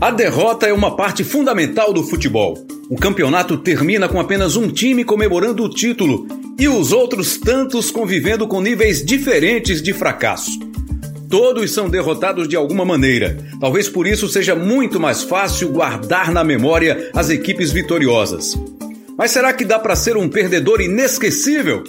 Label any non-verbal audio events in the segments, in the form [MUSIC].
A derrota é uma parte fundamental do futebol. O campeonato termina com apenas um time comemorando o título e os outros tantos convivendo com níveis diferentes de fracasso. Todos são derrotados de alguma maneira. Talvez por isso seja muito mais fácil guardar na memória as equipes vitoriosas. Mas será que dá para ser um perdedor inesquecível?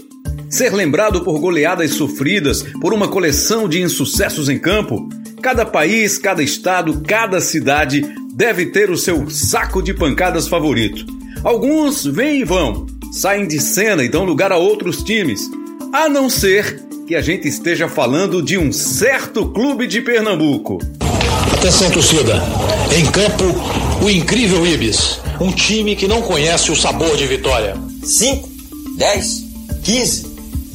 Ser lembrado por goleadas sofridas, por uma coleção de insucessos em campo? Cada país, cada estado, cada cidade deve ter o seu saco de pancadas favorito. Alguns vêm e vão, saem de cena e dão lugar a outros times, a não ser que a gente esteja falando de um certo clube de Pernambuco. Atenção, torcida. Em campo, o incrível Ibis. Um time que não conhece o sabor de vitória. 5, 10, 15.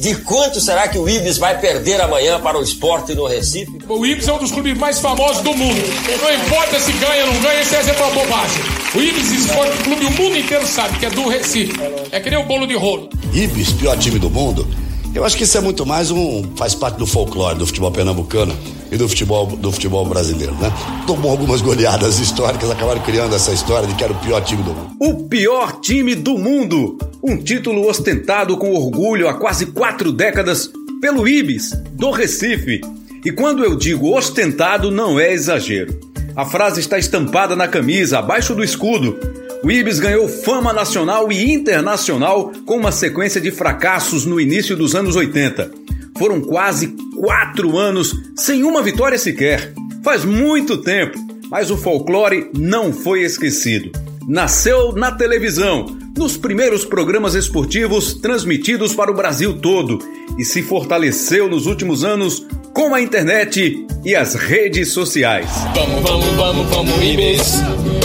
De quanto será que o Ibis vai perder amanhã para o esporte no Recife? O Ibis é um dos clubes mais famosos do mundo. Não importa se ganha ou não ganha, isso é uma bobagem. O Ibis Esporte Clube, o mundo inteiro sabe que é do Recife. É que nem o bolo de rolo. Ibis, pior time do mundo? Eu acho que isso é muito mais um. faz parte do folclore do futebol pernambucano e do futebol, do futebol brasileiro, né? Tomou algumas goleadas históricas, acabaram criando essa história de que era o pior time do mundo. O pior time do mundo! Um título ostentado com orgulho há quase quatro décadas pelo Ibis, do Recife. E quando eu digo ostentado, não é exagero. A frase está estampada na camisa, abaixo do escudo. O Ibis ganhou fama nacional e internacional com uma sequência de fracassos no início dos anos 80. Foram quase quatro anos sem uma vitória sequer. Faz muito tempo, mas o folclore não foi esquecido. Nasceu na televisão, nos primeiros programas esportivos transmitidos para o Brasil todo e se fortaleceu nos últimos anos com a internet e as redes sociais. Vamos, vamos, vamos, vamos, Ibis.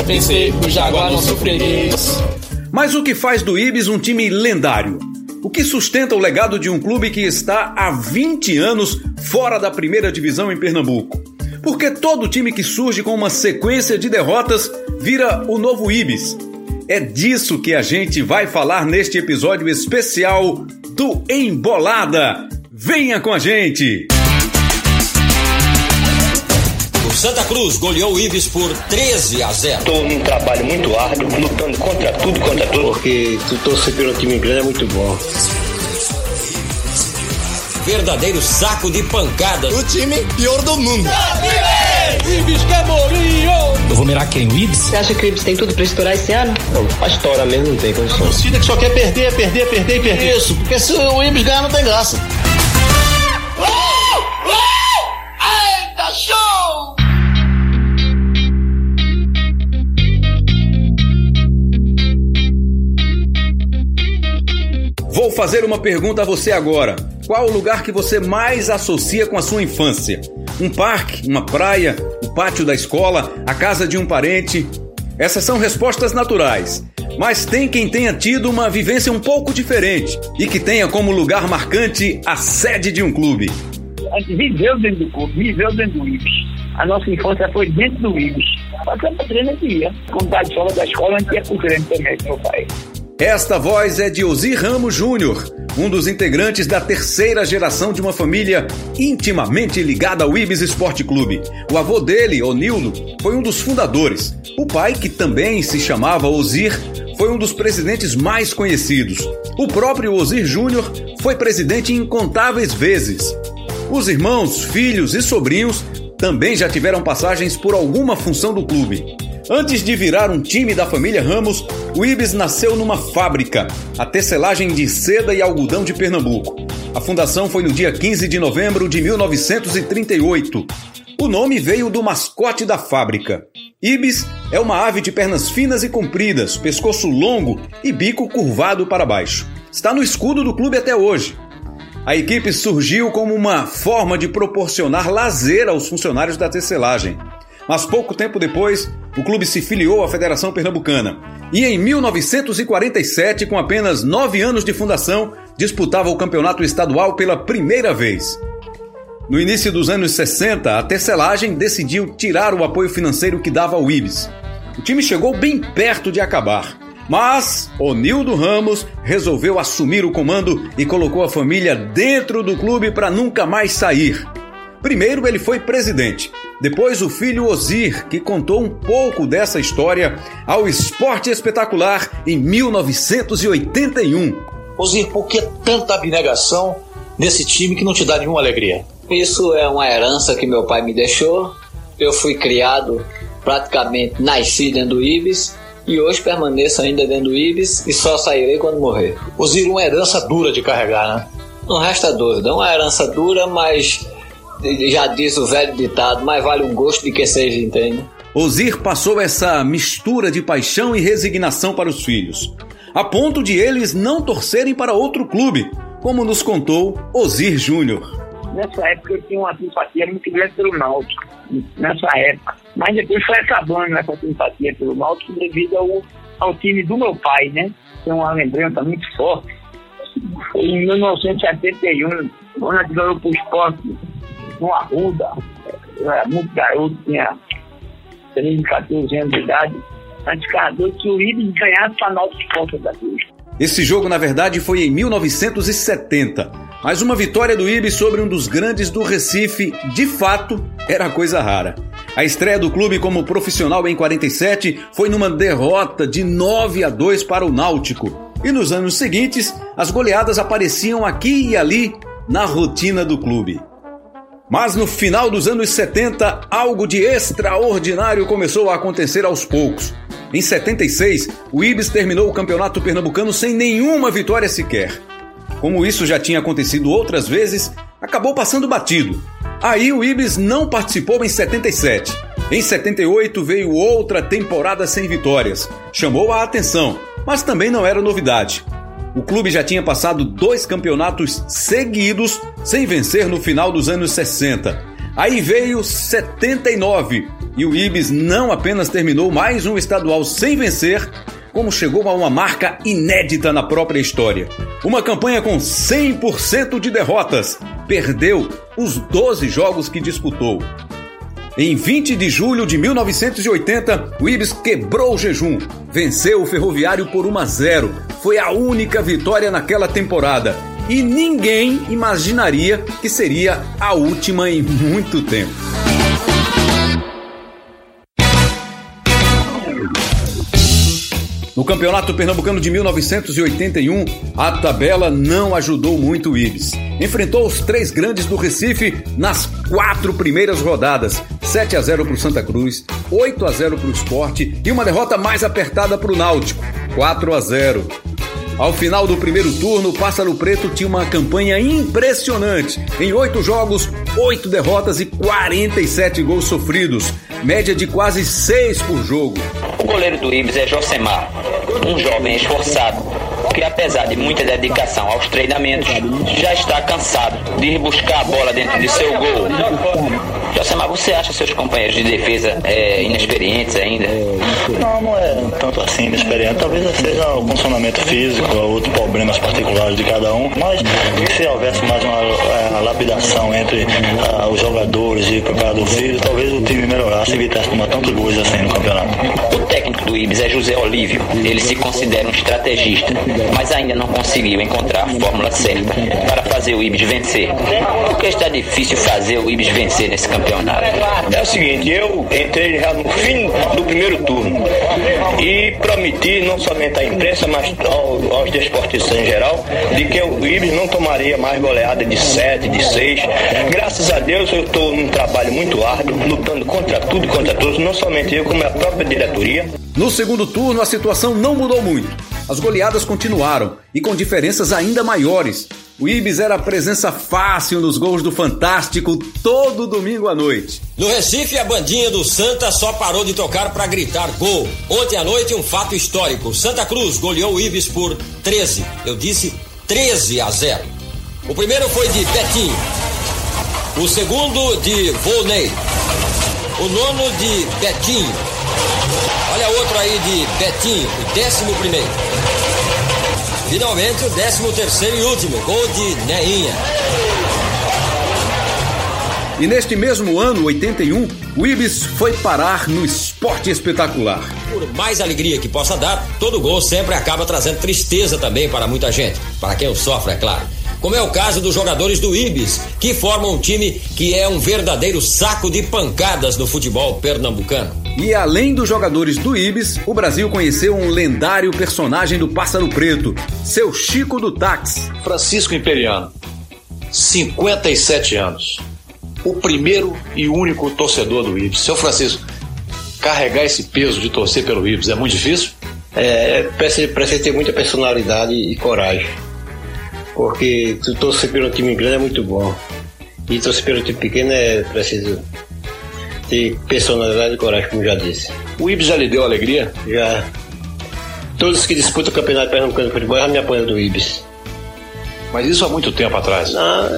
Pensei o Jaguar não freguês. Mas o que faz do Ibis um time lendário? O que sustenta o legado de um clube que está há 20 anos fora da primeira divisão em Pernambuco? Porque todo time que surge com uma sequência de derrotas vira o novo Ibis. É disso que a gente vai falar neste episódio especial do Embolada. Venha com a gente! O Santa Cruz goleou o Ibis por 13 a 0. Estou num trabalho muito árduo, lutando contra tudo, contra tudo. Porque tu torcer pelo time inglês é muito bom. Verdadeiro saco de pancadas. O time pior do mundo. Ibis Camorinho! Eu vou mirar quem? O Ibis? Você acha que o Ibis tem tudo pra estourar esse ano? Não, a história mesmo não tem condição. Torcida que só quer perder, perder, perder e perder. Isso, porque se o Ibis ganhar não tem graça. Eita, show! Vou fazer uma pergunta a você agora. Qual o lugar que você mais associa com a sua infância? Um parque, uma praia, o pátio da escola, a casa de um parente? Essas são respostas naturais. Mas tem quem tenha tido uma vivência um pouco diferente e que tenha como lugar marcante a sede de um clube. A gente viveu dentro do clube, viveu dentro do Ibis. A nossa infância foi dentro do Ibis. Passando para treino gente ia. Quando tá de fora da escola, a gente ia pro treino também meu pai. Esta voz é de Ozir Ramos Júnior, um dos integrantes da terceira geração de uma família intimamente ligada ao Ibis Esporte Clube. O avô dele, Onildo, foi um dos fundadores. O pai, que também se chamava Ozir, foi um dos presidentes mais conhecidos. O próprio Ozir Júnior foi presidente incontáveis vezes. Os irmãos, filhos e sobrinhos também já tiveram passagens por alguma função do clube. Antes de virar um time da família Ramos, o Ibis nasceu numa fábrica, a tecelagem de seda e algodão de Pernambuco. A fundação foi no dia 15 de novembro de 1938. O nome veio do mascote da fábrica. Ibis é uma ave de pernas finas e compridas, pescoço longo e bico curvado para baixo. Está no escudo do clube até hoje. A equipe surgiu como uma forma de proporcionar lazer aos funcionários da tecelagem. Mas pouco tempo depois, o clube se filiou à Federação Pernambucana e em 1947, com apenas nove anos de fundação, disputava o campeonato estadual pela primeira vez. No início dos anos 60, a tecelagem decidiu tirar o apoio financeiro que dava ao Ibis. O time chegou bem perto de acabar, mas Onildo Ramos resolveu assumir o comando e colocou a família dentro do clube para nunca mais sair. Primeiro ele foi presidente, Depois o filho Ozir, que contou um pouco dessa história ao Esporte Espetacular em 1981. Ozir, por que tanta abnegação nesse time que não te dá nenhuma alegria? Isso é uma herança que meu pai me deixou. Eu fui criado praticamente nasci dentro do Ibis e hoje permaneço ainda dentro do Ibis e só sairei quando morrer. Ozir, uma herança dura de carregar, né? Não resta dúvida, uma herança dura, mas já diz o velho ditado, mais vale um gosto do que seja, entende? Ozir passou essa mistura de paixão e resignação para os filhos, a ponto de eles não torcerem para outro clube, como nos contou Ozir Júnior. Nessa época eu tinha uma simpatia muito grande pelo Náutico, nessa época. Mas depois foi acabando essa simpatia pelo Náutico devido ao, ao time do meu pai, né? Tem uma lembrança muito forte. Em 1971, quando a gente ganhou para o esporte no Arruda, eu era muito garoto, tinha 13, 14 anos de idade. Ficava que o Ibis ganhasse para Náutico Esporte da Cruz. Esse jogo, na verdade, foi em 1970. Mas uma vitória do Ibis sobre um dos grandes do Recife, de fato, era coisa rara. A estreia do clube como profissional em 47 foi numa derrota de 9 a 2 para o Náutico. E nos anos seguintes, as goleadas apareciam aqui e ali na rotina do clube. Mas no final dos anos 70, algo de extraordinário começou a acontecer aos poucos. Em 76, o Ibis terminou o campeonato pernambucano sem nenhuma vitória sequer. Como isso já tinha acontecido outras vezes, acabou passando batido. Aí o Ibis não participou em 77. Em 78 veio outra temporada sem vitórias. Chamou a atenção, mas também não era novidade. O clube já tinha passado dois campeonatos seguidos sem vencer no final dos anos 60. Aí veio 79 e o Ibis não apenas terminou mais um estadual sem vencer, como chegou a uma marca inédita na própria história. Uma campanha com 100% de derrotas. Perdeu os 12 jogos que disputou. Em 20 de julho de 1980, o Ibis quebrou o jejum, venceu o Ferroviário por 1 a 0. Foi a única vitória naquela temporada e ninguém imaginaria que seria a última em muito tempo. No Campeonato Pernambucano de 1981, a tabela não ajudou muito o Ibis. Enfrentou os três grandes do Recife nas quatro primeiras rodadas: 7 a 0 para o Santa Cruz, 8 a 0 para o Esporte e uma derrota mais apertada para o Náutico, 4 a 0. Ao final do primeiro turno, o Pássaro Preto tinha uma campanha impressionante. Em oito jogos, oito derrotas e 47 gols sofridos, média de quase seis por jogo. O goleiro do Ibis é Josemar, um jovem esforçado, que apesar de muita dedicação aos treinamentos, já está cansado de ir buscar a bola dentro de seu gol. Josemar, você acha seus companheiros de defesa é, inexperientes ainda? Não, não é tanto assim inexperiente. Talvez seja o funcionamento físico, outros problemas particulares de cada um. Mas se houvesse mais uma, uma lapidação entre uh, os jogadores e o preparador físico, talvez o time melhorasse e evitasse tomar tantos gols assim no campeonato. O técnico do Ibis é José Olívio. Ele se considera um estrategista, mas ainda não conseguiu encontrar a fórmula certa para fazer o Ibis vencer. Por que está difícil fazer o Ibis vencer nesse campeonato? É o seguinte, eu entrei já no fim do primeiro turno e prometi não somente à imprensa, mas ao, aos desportistas em geral, de que o Ibis não tomaria mais goleada de 7, de 6. Graças a Deus eu estou num trabalho muito árduo, lutando contra tudo e contra todos, não somente eu, como a própria diretoria. No segundo turno, a situação não mudou muito. As goleadas continuaram e com diferenças ainda maiores. O Ibis era presença fácil nos gols do Fantástico todo domingo à noite. No Recife, a bandinha do Santa só parou de tocar para gritar gol. Ontem à noite, um fato histórico. Santa Cruz goleou o Ibis por 13. Eu disse 13 a 0. O primeiro foi de Betinho. O segundo de Volney. O nono de Betinho. Olha outro aí de Betinho, o décimo primeiro. Finalmente, o décimo terceiro e último, gol de Neinha. E neste mesmo ano, 81, o Ibis foi parar no esporte espetacular. Por mais alegria que possa dar, todo gol sempre acaba trazendo tristeza também para muita gente. Para quem o sofre, é claro. Como é o caso dos jogadores do Ibis, que formam um time que é um verdadeiro saco de pancadas no futebol pernambucano. E além dos jogadores do Ibis, o Brasil conheceu um lendário personagem do Pássaro Preto, seu Chico do Táxi. Francisco Imperiano, 57 anos. O primeiro e único torcedor do Ibis. Seu Francisco, carregar esse peso de torcer pelo Ibis é muito difícil? É, precisa ter muita personalidade e coragem. Porque tu torcer pelo time grande é muito bom. E torcer pelo time pequeno é preciso ter personalidade e coragem, como já disse. O Ibis já lhe deu alegria? Já. Todos que disputam o campeonato pernambucano de futebol já me apoiam do Ibis. Mas isso há muito tempo atrás. Não,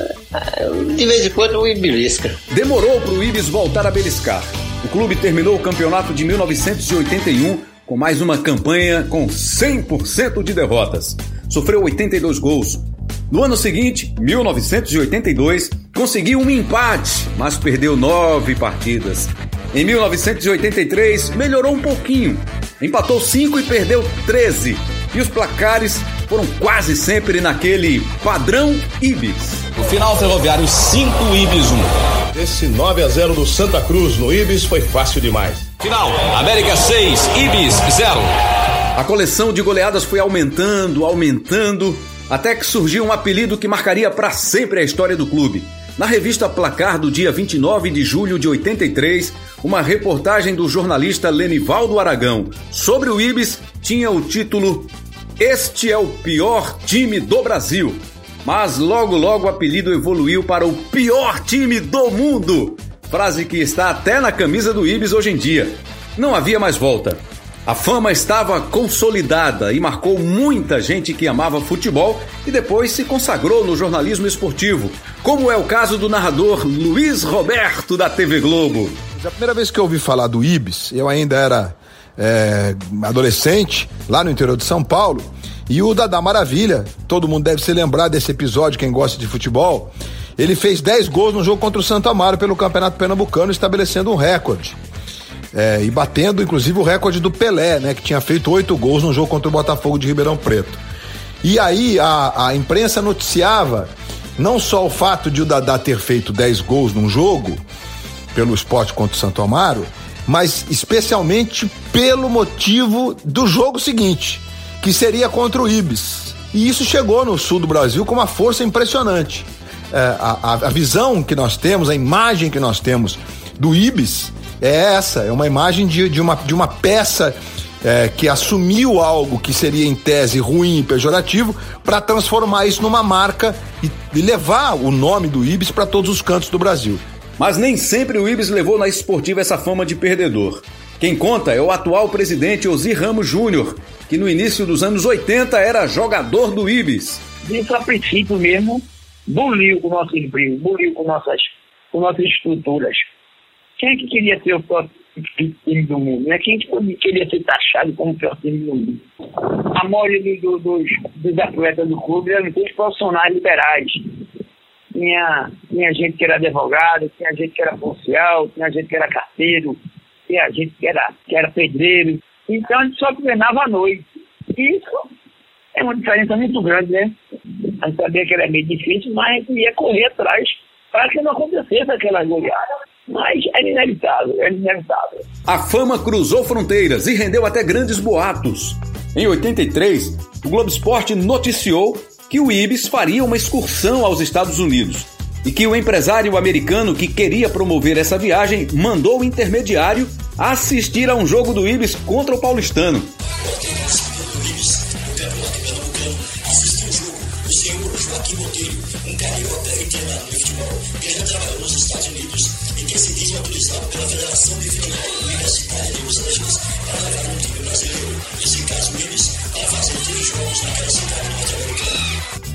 de vez em quando o Ibis belisca. Demorou para o Ibis voltar a beliscar. O clube terminou o campeonato de 1981 com mais uma campanha com 100% de derrotas. Sofreu 82 gols. No ano seguinte, 1982, conseguiu um empate, mas perdeu nove partidas. Em 1983, melhorou um pouquinho. Empatou 5 e perdeu 13. E os placares foram quase sempre naquele padrão Ibis. No final ferroviário 5 Ibis 1. Esse 9 a 0 do Santa Cruz no Ibis foi fácil demais. Final, América 6, Ibis 0. A coleção de goleadas foi aumentando, aumentando, até que surgiu um apelido que marcaria para sempre a história do clube. Na revista Placar do dia 29 de julho de 83, uma reportagem do jornalista Lenivaldo Aragão sobre o Ibis tinha o título Este é o pior time do Brasil. Mas logo logo o apelido evoluiu para o pior time do mundo. Frase que está até na camisa do Ibis hoje em dia. Não havia mais volta. A fama estava consolidada e marcou muita gente que amava futebol e depois se consagrou no jornalismo esportivo, como é o caso do narrador Luiz Roberto da TV Globo. A primeira vez que eu ouvi falar do Ibis, eu ainda era é, adolescente, lá no interior de São Paulo, e o Dada Maravilha, todo mundo deve se lembrar desse episódio, quem gosta de futebol, ele fez 10 gols no jogo contra o Santa Amaro pelo Campeonato Pernambucano, estabelecendo um recorde. É, e batendo, inclusive, o recorde do Pelé, né? Que tinha feito oito gols no jogo contra o Botafogo de Ribeirão Preto. E aí a, a imprensa noticiava não só o fato de o Dadá ter feito 10 gols num jogo pelo esporte contra o Santo Amaro, mas especialmente pelo motivo do jogo seguinte, que seria contra o Ibis. E isso chegou no sul do Brasil com uma força impressionante. É, a, a visão que nós temos, a imagem que nós temos do Ibis é essa, é uma imagem de, de, uma, de uma peça é, que assumiu algo que seria em tese ruim e pejorativo para transformar isso numa marca e, e levar o nome do Ibis para todos os cantos do Brasil. Mas nem sempre o Ibis levou na esportiva essa fama de perdedor. Quem conta é o atual presidente Ozir Ramos Júnior, que no início dos anos 80 era jogador do Ibis. Isso a princípio mesmo buliu com o nosso emprego, buliu com nossas, com nossas estruturas. Quem é que queria ser o pior time do mundo? Né? Quem é que queria ser taxado como o pior time do mundo? A maioria do, do, dos, dos atletas do clube eram todos profissionais liberais. Tinha, tinha gente que era advogado, tinha gente que era policial, tinha gente que era carteiro, tinha gente que era, que era pedreiro. Então a gente só treinava à noite. Isso é uma diferença muito grande, né? A gente sabia que era meio difícil, mas ia correr atrás para que não acontecesse aquela goleada. Mas é inevitável, é inevitável. A fama cruzou fronteiras e rendeu até grandes boatos. Em 83, o Globo Esporte noticiou que o Ibis faria uma excursão aos Estados Unidos e que o empresário americano que queria promover essa viagem mandou o intermediário assistir a um jogo do Ibis contra o paulistano. Autorizado pela Federação de Los Angeles para levar um time brasileiro, nesse caso para fazer três jogos naquela cidade norte-americana.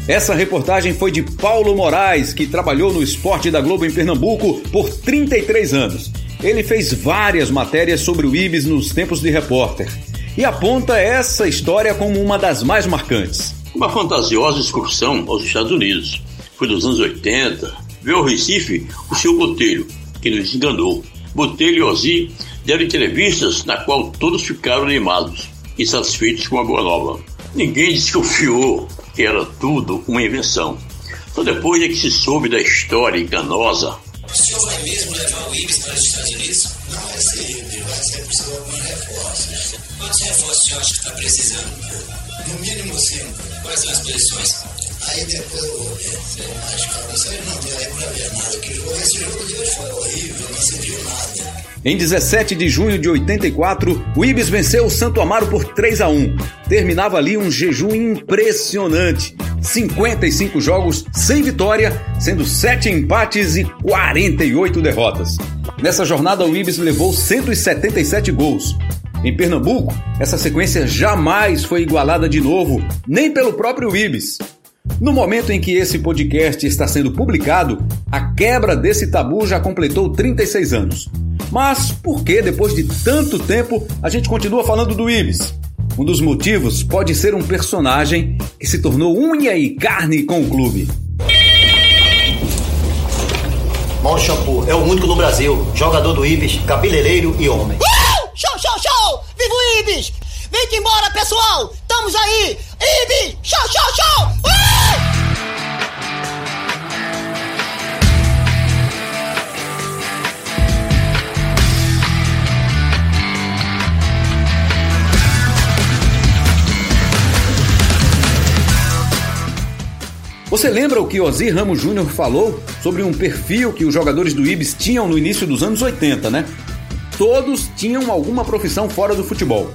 Essa reportagem foi de Paulo Moraes, que trabalhou no esporte da Globo em Pernambuco por 33 anos. Ele fez várias matérias sobre o Ibis nos tempos de repórter e aponta essa história como uma das mais marcantes. Uma fantasiosa excursão aos Estados Unidos, foi dos anos 80, veio ao Recife o seu Botelho, que nos enganou. Botelho e Ozzy deram entrevistas na qual todos ficaram animados e satisfeitos com a boa nova. Ninguém desconfiou que era tudo uma invenção. Só depois é que se soube da história enganosa. O senhor vai mesmo levar o Ibis para os Estados Unidos? Não vai ser, vai ser preciso alguns reforços. Quantos reforços o senhor acha que está precisando? No mínimo cinco. Quais são as posições? Aí depois eu calma, isso aí não deu aí pra ver nada. Que jogo, esse jogo de hoje foi horrível, não se nada. Em 17 de junho de 84, o Ibis venceu o Santo Amaro por 3 a 1. Terminava ali um jejum impressionante. 55 jogos sem vitória, sendo 7 empates e 48 derrotas. Nessa jornada, o Ibis levou 177 gols. Em Pernambuco, essa sequência jamais foi igualada de novo, nem pelo próprio Ibis. No momento em que esse podcast está sendo publicado, a quebra desse tabu já completou 36 anos. Mas por que, depois de tanto tempo, a gente continua falando do Ibis? Um dos motivos pode ser um personagem que se tornou unha e carne com o clube. Mauro Shampoo é o único no Brasil, jogador do Ibis, cabeleireiro e homem. Uh! Show, show, show! Viva o Ibis! Vem embora, pessoal! Estamos aí! Ibis! Show, show, show! Você lembra o que Ozzy Ramos Júnior falou sobre um perfil que os jogadores do Ibis tinham no início dos anos 80, né? Todos tinham alguma profissão fora do futebol.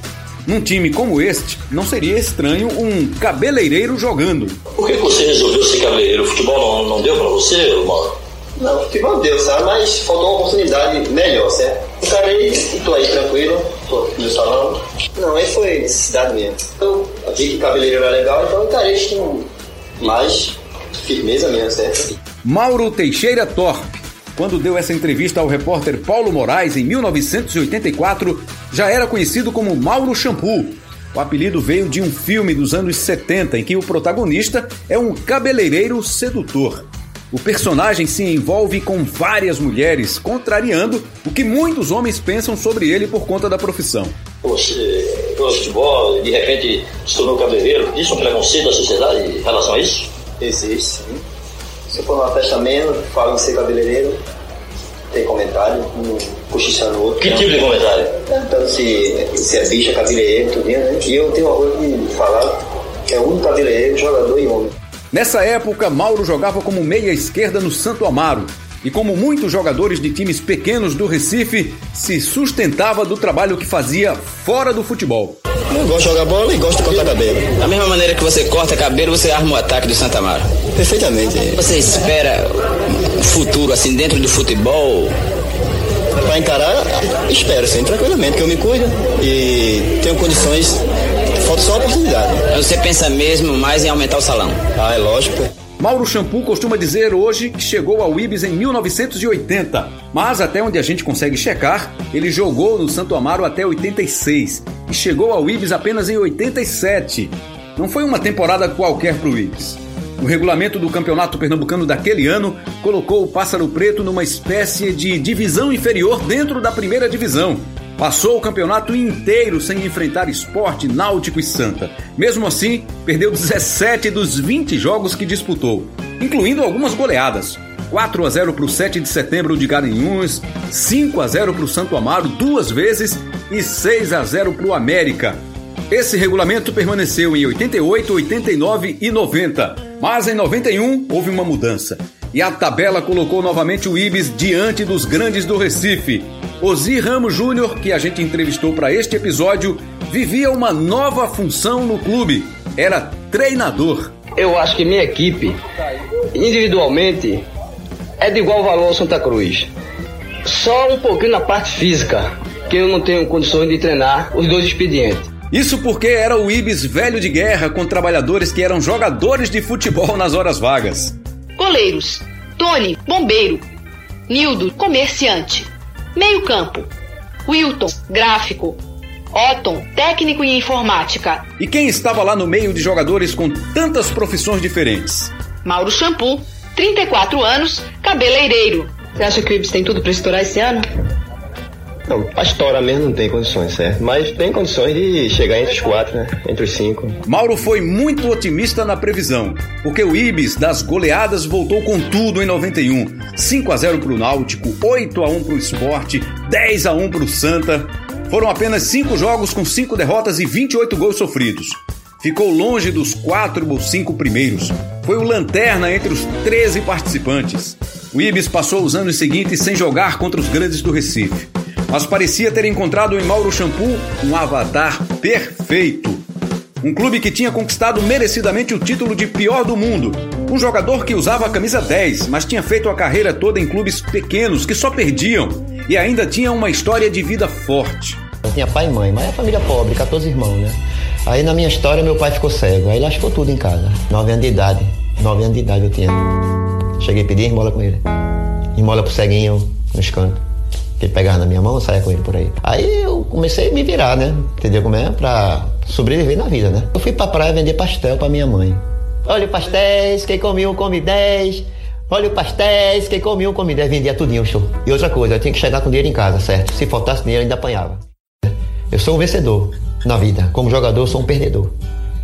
Num time como este, não seria estranho um cabeleireiro jogando. Por que você resolveu ser cabeleireiro? O futebol não, não deu pra você, Mauro? Não, futebol deu, sabe? Mas faltou uma oportunidade melhor, certo? Encarei e tô aí tranquilo, tô no salão. Não, aí foi necessidade mesmo. Eu vi que cabeleireiro era legal, então encarei com mais firmeza mesmo, certo? Mauro Teixeira Torpe, quando deu essa entrevista ao repórter Paulo Moraes em 1984, já era conhecido como Mauro Shampoo. O apelido veio de um filme dos anos 70 em que o protagonista é um cabeleireiro sedutor. O personagem se envolve com várias mulheres, contrariando o que muitos homens pensam sobre ele por conta da profissão. Você, pelo futebol, de repente se tornou cabeleireiro, existe um preconceito da sociedade em relação a isso? Existe, sim. Se eu for numa festa menos, falo em ser cabeleireiro, tem comentário, um cochichando o outro. Que tipo de comentário? Perguntando se, se é bicha, cabeleireiro, tudo, né? E eu tenho orgulho de falar que é um cabeleireiro, jogador e homem. Nessa época, Mauro jogava como meia esquerda no Santo Amaro e, como muitos jogadores de times pequenos do Recife, se sustentava do trabalho que fazia fora do futebol. Eu gosto de jogar bola e gosto de cortar cabelo. Da mesma maneira que você corta cabelo, você arma o ataque do Santa Amaro. Perfeitamente. Você espera um futuro assim dentro do futebol? Para encarar, espero sim, tranquilamente, que eu me cuido e tenho condições. Falta só a oportunidade. Você pensa mesmo mais em aumentar o salão? Ah, é lógico. Mauro Shampoo costuma dizer hoje que chegou ao Ibis em 1980, mas até onde a gente consegue checar, ele jogou no Santo Amaro até 86 e chegou ao Ibis apenas em 87. Não foi uma temporada qualquer para o Ibis. O regulamento do campeonato pernambucano daquele ano colocou o Pássaro Preto numa espécie de divisão inferior dentro da primeira divisão. Passou o campeonato inteiro sem enfrentar esporte, náutico e santa. Mesmo assim, perdeu 17 dos 20 jogos que disputou, incluindo algumas goleadas. 4 a 0 para o 7 de setembro de Garanhuns, 5 a 0 para o Santo Amaro duas vezes e 6 a 0 para o América. Esse regulamento permaneceu em 88, 89 e 90, mas em 91 houve uma mudança. E a tabela colocou novamente o Ibis diante dos grandes do Recife. Ozzy Ramos Júnior, que a gente entrevistou para este episódio, vivia uma nova função no clube. Era treinador. Eu acho que minha equipe, individualmente, é de igual valor ao Santa Cruz. Só um pouquinho na parte física, que eu não tenho condições de treinar os dois expedientes. Isso porque era o Ibis velho de guerra com trabalhadores que eram jogadores de futebol nas horas vagas. Goleiros: Tony, bombeiro. Nildo, comerciante. Meio-campo: Wilton, gráfico. Otton, técnico em informática. E quem estava lá no meio de jogadores com tantas profissões diferentes? Mauro Shampoo, 34 anos, cabeleireiro. Você acha que o Ibis tem tudo para estourar esse ano? Não, a história mesmo não tem condições, certo? Mas tem condições de chegar entre os quatro, né? Entre os cinco. Mauro foi muito otimista na previsão, porque o Ibis das goleadas voltou com tudo em 91. 5 a 0 pro Náutico, 8 a 1 pro Esporte, 10 a 1 pro Santa. Foram apenas 5 jogos com 5 derrotas e 28 gols sofridos. Ficou longe dos 4 ou 5 primeiros. Foi o lanterna entre os 13 participantes. O Ibis passou os anos seguintes sem jogar contra os grandes do Recife mas parecia ter encontrado em Mauro Shampoo um avatar perfeito. Um clube que tinha conquistado merecidamente o título de pior do mundo. Um jogador que usava a camisa 10, mas tinha feito a carreira toda em clubes pequenos que só perdiam e ainda tinha uma história de vida forte. Eu tinha pai e mãe, mas é família pobre, 14 irmãos, né? Aí na minha história meu pai ficou cego, aí lascou tudo em casa. 9 anos de idade, 9 anos de idade eu tinha. Cheguei a pedir esmola com ele. Esmola pro ceguinho nos cantos ele pegava na minha mão, saia com ele por aí. Aí eu comecei a me virar, né? Entendeu como é? Pra sobreviver na vida, né? Eu fui pra praia vender pastel pra minha mãe. Olha o pastéis, quem come um come dez. Olha o pastéis, quem come um come dez. Vendia tudinho, show. E outra coisa, eu tinha que chegar com dinheiro em casa, certo? Se faltasse dinheiro, ainda apanhava. Eu sou um vencedor na vida. Como jogador, eu sou um perdedor.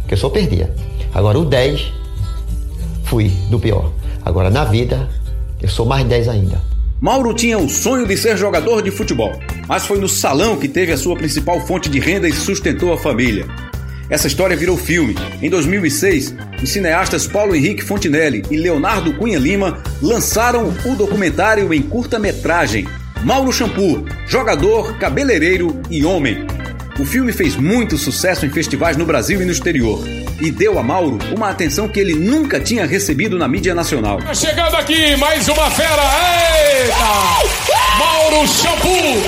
Que eu só perdia. Agora, o 10, fui do pior. Agora, na vida, eu sou mais 10 ainda. Mauro tinha o sonho de ser jogador de futebol, mas foi no salão que teve a sua principal fonte de renda e sustentou a família. Essa história virou filme. Em 2006, os cineastas Paulo Henrique Fontinelli e Leonardo Cunha Lima lançaram o documentário em curta-metragem Mauro Shampoo, jogador, cabeleireiro e homem. O filme fez muito sucesso em festivais no Brasil e no exterior e deu a Mauro uma atenção que ele nunca tinha recebido na mídia nacional. Tá chegando aqui mais uma fera! Eita! Mauro Shampoo!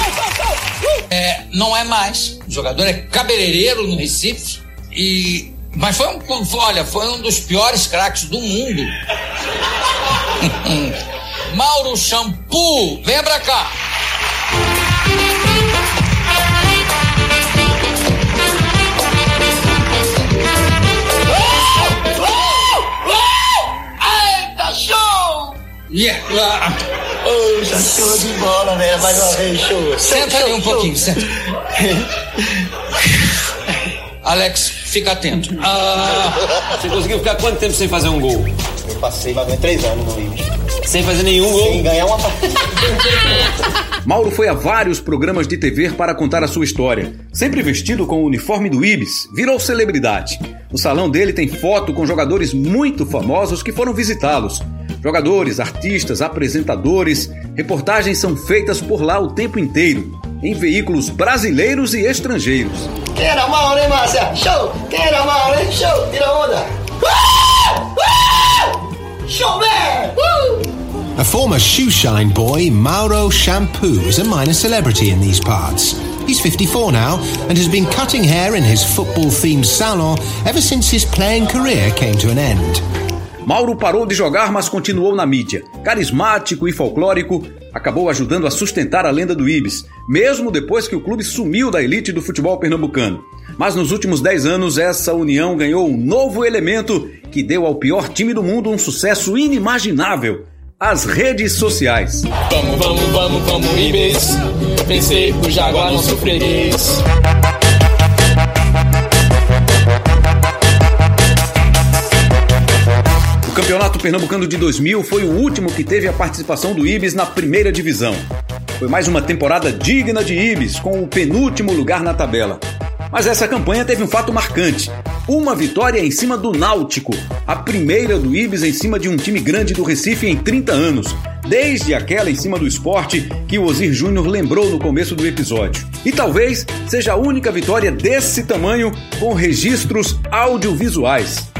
É, não é mais. O jogador é cabeleireiro no Recife e mas foi um, olha, foi um dos piores craques do mundo. [LAUGHS] Mauro Shampoo, vem pra cá. Yeah. Oh, já show de bola, né? Mais uma vez, show. Senta ali um pouquinho, senta. Alex, fica atento. Ah, você conseguiu ficar quanto tempo sem fazer um gol? Eu passei mais ou menos três anos no Ibis. Sem fazer nenhum gol? Sem ganhar uma Mauro foi a vários programas de TV para contar a sua história. Sempre vestido com o uniforme do Ibis, virou celebridade. O salão dele tem foto com jogadores muito famosos que foram visitá-los. Jogadores, artistas, apresentadores, reportagens são feitas por lá o tempo inteiro, em veículos brasileiros e estrangeiros. Quem era Mauro, hein, Márcia? Show! Quem era Mauro, hein? Show! Tira onda! Show, man! A former shoeshine boy, Mauro Shampoo, is a minor celebrity in these parts. He's 54 now and has been cutting hair in his football themed salon ever since his playing career came to an end. Mauro parou de jogar, mas continuou na mídia. Carismático e folclórico, acabou ajudando a sustentar a lenda do Ibis, mesmo depois que o clube sumiu da elite do futebol pernambucano. Mas nos últimos 10 anos, essa união ganhou um novo elemento que deu ao pior time do mundo um sucesso inimaginável: as redes sociais. Vamos, vamos, vamos, vamos, Ibis. Pensei o Jaguar. Campeonato Pernambucano de 2000 foi o último que teve a participação do Ibis na primeira divisão. Foi mais uma temporada digna de Ibis, com o penúltimo lugar na tabela. Mas essa campanha teve um fato marcante: uma vitória em cima do Náutico, a primeira do Ibis em cima de um time grande do Recife em 30 anos, desde aquela em cima do esporte que o Ozir Júnior lembrou no começo do episódio. E talvez seja a única vitória desse tamanho com registros audiovisuais.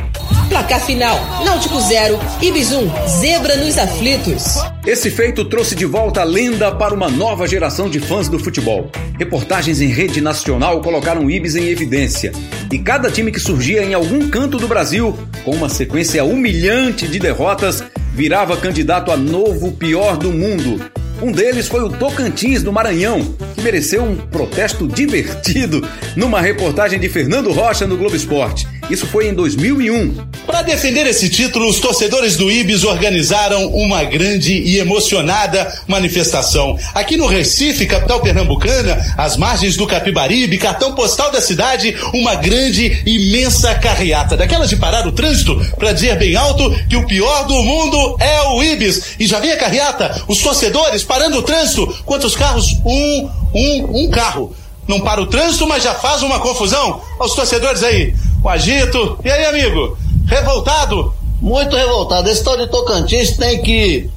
Placar final: Náutico 0, Ibis 1, Zebra nos aflitos. Esse feito trouxe de volta a lenda para uma nova geração de fãs do futebol. Reportagens em rede nacional colocaram Ibis em evidência. E cada time que surgia em algum canto do Brasil, com uma sequência humilhante de derrotas, virava candidato a novo pior do mundo. Um deles foi o Tocantins do Maranhão, que mereceu um protesto [LAUGHS] divertido numa reportagem de Fernando Rocha no Globo Esporte Isso foi em 2001. Para defender esse título, os torcedores do Ibis organizaram uma grande e emocionada manifestação. Aqui no Recife, capital pernambucana, às margens do Capibaribe, cartão postal da cidade, uma grande, imensa carreata. Daquelas de parar o trânsito para dizer bem alto que o pior do mundo é o Ibis. E já vem a carreata, os torcedores parando o trânsito. Quantos carros? Um, um, um carro. Não para o trânsito, mas já faz uma confusão. Aos torcedores aí, o agito. E aí, amigo? Revoltado? Muito revoltado. Esse tal de Tocantins tem que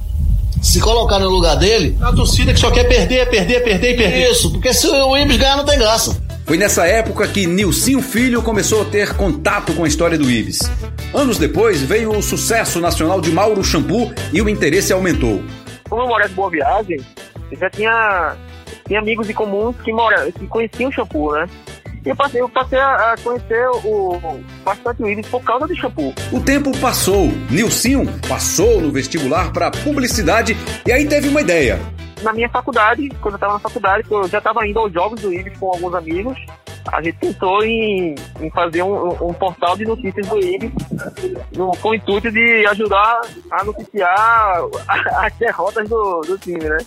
se colocar no lugar dele. A torcida que só quer perder, perder, perder e perder. Isso, porque se o Ibis ganhar não tem graça. Foi nessa época que Nilcinho Filho começou a ter contato com a história do Ibis. Anos depois veio o sucesso nacional de Mauro Shampoo e o interesse aumentou. Como eu morava em Boa Viagem, eu já tinha, tinha amigos em comuns que, mora, que conheciam o Shampoo, né? E eu passei, eu passei a conhecer o, bastante o Ibis por causa do shampoo. O tempo passou. Nilcinho passou no vestibular para publicidade e aí teve uma ideia. Na minha faculdade, quando eu estava na faculdade, eu já estava indo aos jogos do Ibis com alguns amigos a gente pensou em, em fazer um, um, portal de notícias do no, com o intuito de ajudar a noticiar [LAUGHS] as derrotas do, do time, né?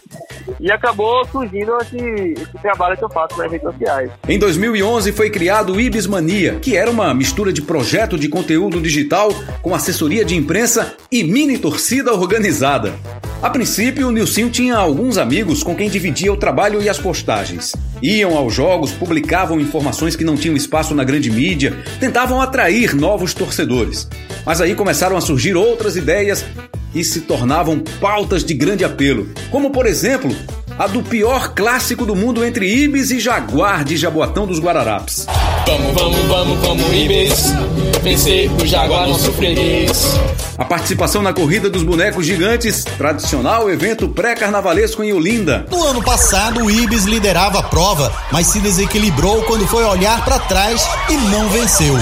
E acabou surgindo esse, esse trabalho que eu faço nas redes sociais. Em 2011 foi criado o Ibis Mania, que era uma mistura de projeto de conteúdo digital com assessoria de imprensa e mini torcida organizada. A princípio, o Nilcinho tinha alguns amigos com quem dividia o trabalho e as postagens. Iam aos jogos, publicavam informações que não tinham espaço na grande mídia, tentavam atrair novos torcedores. Mas aí começaram a surgir outras ideias que se tornavam pautas de grande apelo, como por exemplo a do pior clássico do mundo entre Ibis e Jaguar de Jaboatão dos Guararapes. Vamos, vamos, vamos, vamos, Ibis. Vencer o Jaguar nosso freguês. A participação na Corrida dos Bonecos Gigantes, tradicional evento pré-carnavalesco em Olinda. No ano passado, o Ibis liderava a prova, mas se desequilibrou quando foi olhar para trás e não venceu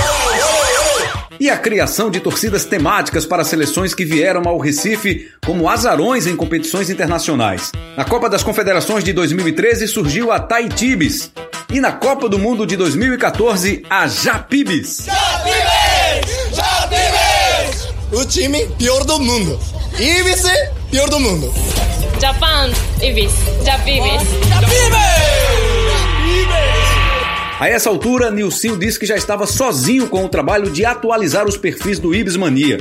e a criação de torcidas temáticas para seleções que vieram ao Recife como azarões em competições internacionais. Na Copa das Confederações de 2013 surgiu a Taitibis e na Copa do Mundo de 2014 a Japibis. Japibis! Japibis! O time pior do mundo. Ibis, pior do mundo. Japan, Ibis, Japibis. Japibis! A essa altura, Nilcinho disse que já estava sozinho com o trabalho de atualizar os perfis do Ibis Mania.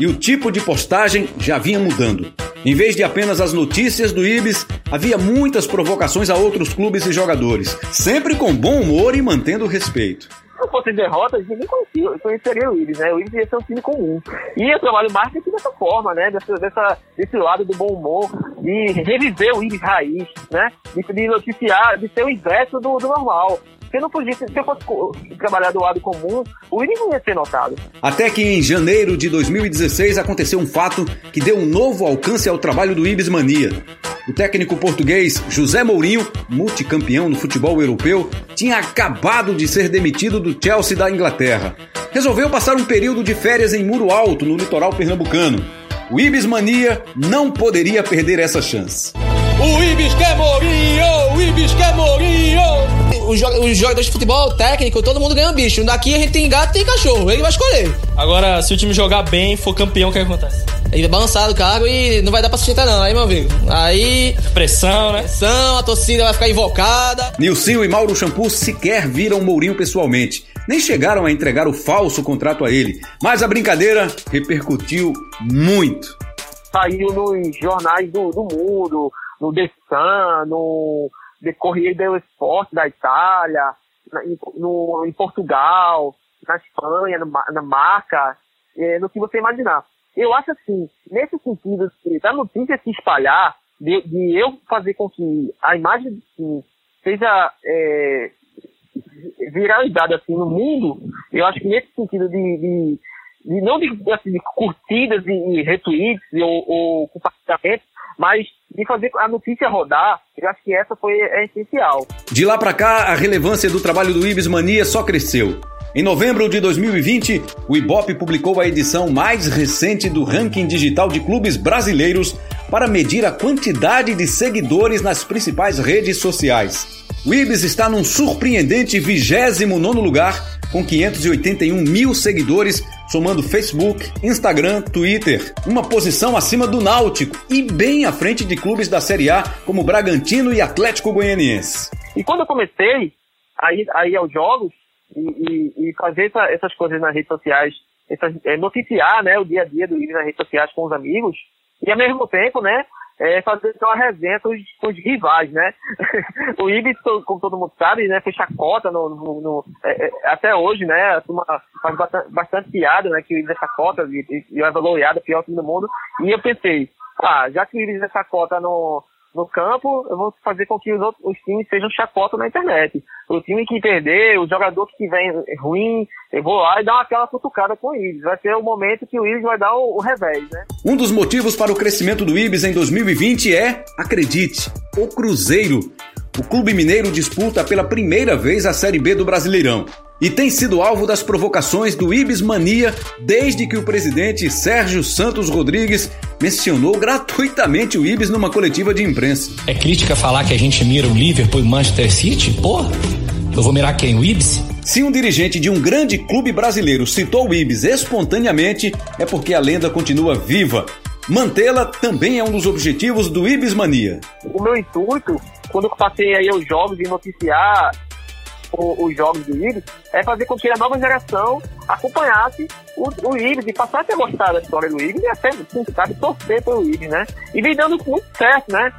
E o tipo de postagem já vinha mudando. Em vez de apenas as notícias do Ibis, havia muitas provocações a outros clubes e jogadores, sempre com bom humor e mantendo respeito. Não fosse derrotas, ninguém conhecia, conheceria o Ibis, né? O Ibis ia ser um time comum. E eu trabalho marketing dessa forma, né? Dessa, dessa, desse lado do bom humor, de reviver o Ibis raiz, né? De, de noticiar, de ser o inverso do, do normal. Se não fugisse, se eu fosse trabalhar do lado comum, o não ia ser notado. Até que em janeiro de 2016 aconteceu um fato que deu um novo alcance ao trabalho do Ibis Mania. O técnico português José Mourinho, multicampeão no futebol europeu, tinha acabado de ser demitido do Chelsea da Inglaterra. Resolveu passar um período de férias em Muro Alto, no litoral pernambucano. O Ibis Mania não poderia perder essa chance. O Ibis quer Mourinho! O Ibis quer Mourinho! Os, os jogadores de futebol, técnico, todo mundo ganha um bicho. Daqui a gente tem gato e tem cachorro. Ele vai escolher. Agora, se o time jogar bem, for campeão, o que acontece? Ele vai balançar do cargo e não vai dar pra sustentar, não. Aí, meu amigo. Aí. Pressão, né? Pressão, a torcida vai ficar invocada. Nilcinho e Mauro Shampoo sequer viram Mourinho pessoalmente. Nem chegaram a entregar o falso contrato a ele. Mas a brincadeira repercutiu muito. Saiu nos jornais do, do mundo, no The Sun, no de Corrida Esporte da Itália, na, em, no, em Portugal, na Espanha, no, na marca, é, no que você imaginar. Eu acho assim, nesse sentido da notícia se espalhar, de, de, eu fazer com que a imagem do time seja é, viralizada assim no mundo, eu acho que nesse sentido de, de, de não de, assim, de curtidas e retweets ou, ou compartilhamentos, mas de fazer a notícia rodar, eu acho que essa foi é essencial. De lá para cá, a relevância do trabalho do Ibis Mania só cresceu. Em novembro de 2020, o Ibope publicou a edição mais recente do ranking digital de clubes brasileiros para medir a quantidade de seguidores nas principais redes sociais. O Ibis está num surpreendente 29 lugar, com 581 mil seguidores, somando Facebook, Instagram, Twitter. Uma posição acima do Náutico e bem à frente de clubes da Série A como Bragantino e Atlético Goianiense. E quando eu comecei a ir, a ir aos jogos e, e, e fazer essa, essas coisas nas redes sociais, essas, é, noticiar né, o dia a dia do Ibis nas redes sociais com os amigos, e ao mesmo tempo, né, é, fazer uma resenha com os, com os rivais, né? [LAUGHS] o Ibis, como todo mundo sabe, né, fez chacota no, no, no é, é, até hoje, né? A turma faz bastante, bastante piada, né? Que o Ibis é chacota e, e, e é valoriado, pior time do mundo. E eu pensei, ah, já que o Ibis é chacota no, no campo, eu vou fazer com que os, outros, os times sejam chacota na internet. O time que perder, o jogador que tiver ruim, eu vou lá e dar aquela cutucada com o Ibis. Vai ser o momento que o Ibis vai dar o, o revés, né? Um dos motivos para o crescimento do Ibis em 2020 é, acredite, o Cruzeiro. O clube mineiro disputa pela primeira vez a Série B do Brasileirão e tem sido alvo das provocações do Ibis Mania desde que o presidente Sérgio Santos Rodrigues mencionou gratuitamente o Ibis numa coletiva de imprensa. É crítica falar que a gente mira o Liverpool e o Manchester City? Pô, eu vou mirar quem? O Ibis? Se um dirigente de um grande clube brasileiro citou o Ibis espontaneamente, é porque a lenda continua viva. Mantê-la também é um dos objetivos do Ibis Mania. O meu intuito, quando eu passei aí aos jogos e noticiar os jogos do Ibis, é fazer com que a nova geração acompanhasse o, o Ibis e passasse a gostar da história do Ibis e até, quem sabe, torcer pelo Ibis, né? E vem dando muito certo, né?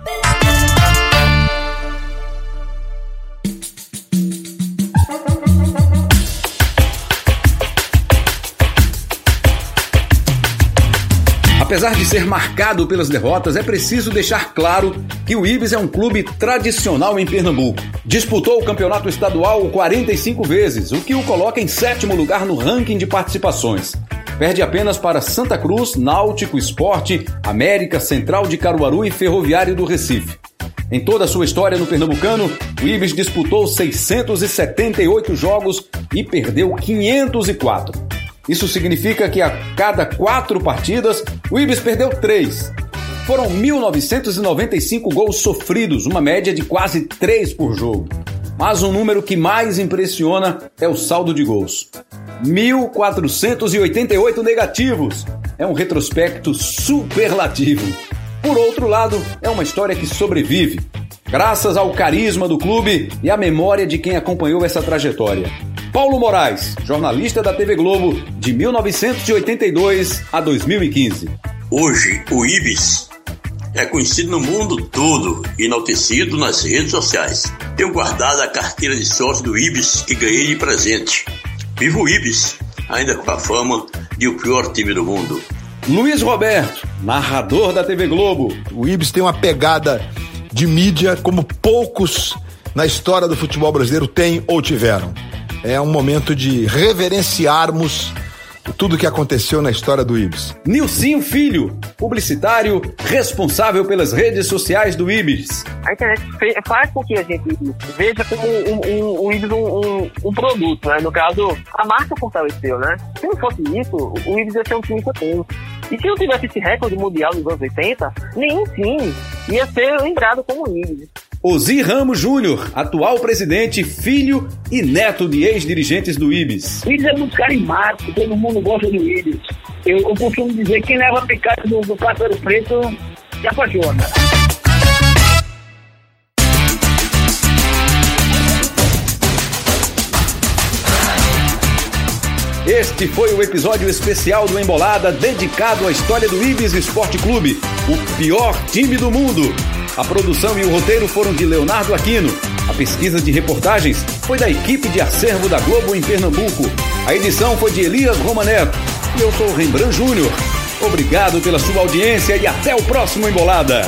Apesar de ser marcado pelas derrotas, é preciso deixar claro que o Ibis é um clube tradicional em Pernambuco. Disputou o campeonato estadual 45 vezes, o que o coloca em sétimo lugar no ranking de participações. Perde apenas para Santa Cruz, Náutico, Esporte, América, Central de Caruaru e Ferroviário do Recife. Em toda a sua história no Pernambucano, o Ibis disputou 678 jogos e perdeu 504. Isso significa que a cada quatro partidas, o Ibis perdeu três. Foram 1.995 gols sofridos, uma média de quase três por jogo. Mas o número que mais impressiona é o saldo de gols. 1.488 negativos. É um retrospecto superlativo. Por outro lado, é uma história que sobrevive, graças ao carisma do clube e à memória de quem acompanhou essa trajetória. Paulo Moraes, jornalista da TV Globo de 1982 a 2015. Hoje, o Ibis é conhecido no mundo todo e enaltecido nas redes sociais. Tenho guardado a carteira de sócio do Ibis que ganhei de presente. Vivo o Ibis, ainda com a fama de o pior time do mundo. Luiz Roberto, narrador da TV Globo. O Ibis tem uma pegada de mídia como poucos na história do futebol brasileiro têm ou tiveram. É um momento de reverenciarmos tudo que aconteceu na história do Ibis. Nilcinho Filho, publicitário responsável pelas redes sociais do Ibis. A internet faz com que a gente veja como um, um, um Ibis um, um, produto, né? No caso, a marca fortaleceu, né? Se não fosse isso, o Ibis ia ser um time potente. E se não tivesse esse recorde mundial nos anos 80, nenhum time ia ser lembrado como o Ibis. Ozir Ramos Júnior, atual presidente, filho e neto de ex-dirigentes do Ibis. O Ibis é muito carismático, todo mundo gosta do Ibis. Eu, eu costumo dizer que quem leva a picada do, do Pássaro Preto se apaixona. Este foi o episódio especial do Embolada dedicado à história do Ibis Esporte Clube, o pior time do mundo. A produção e o roteiro foram de Leonardo Aquino. A pesquisa de reportagens foi da equipe de acervo da Globo em Pernambuco. A edição foi de Elias Romaneto. E eu sou Rembrandt Júnior. Obrigado pela sua audiência e até o próximo Embolada.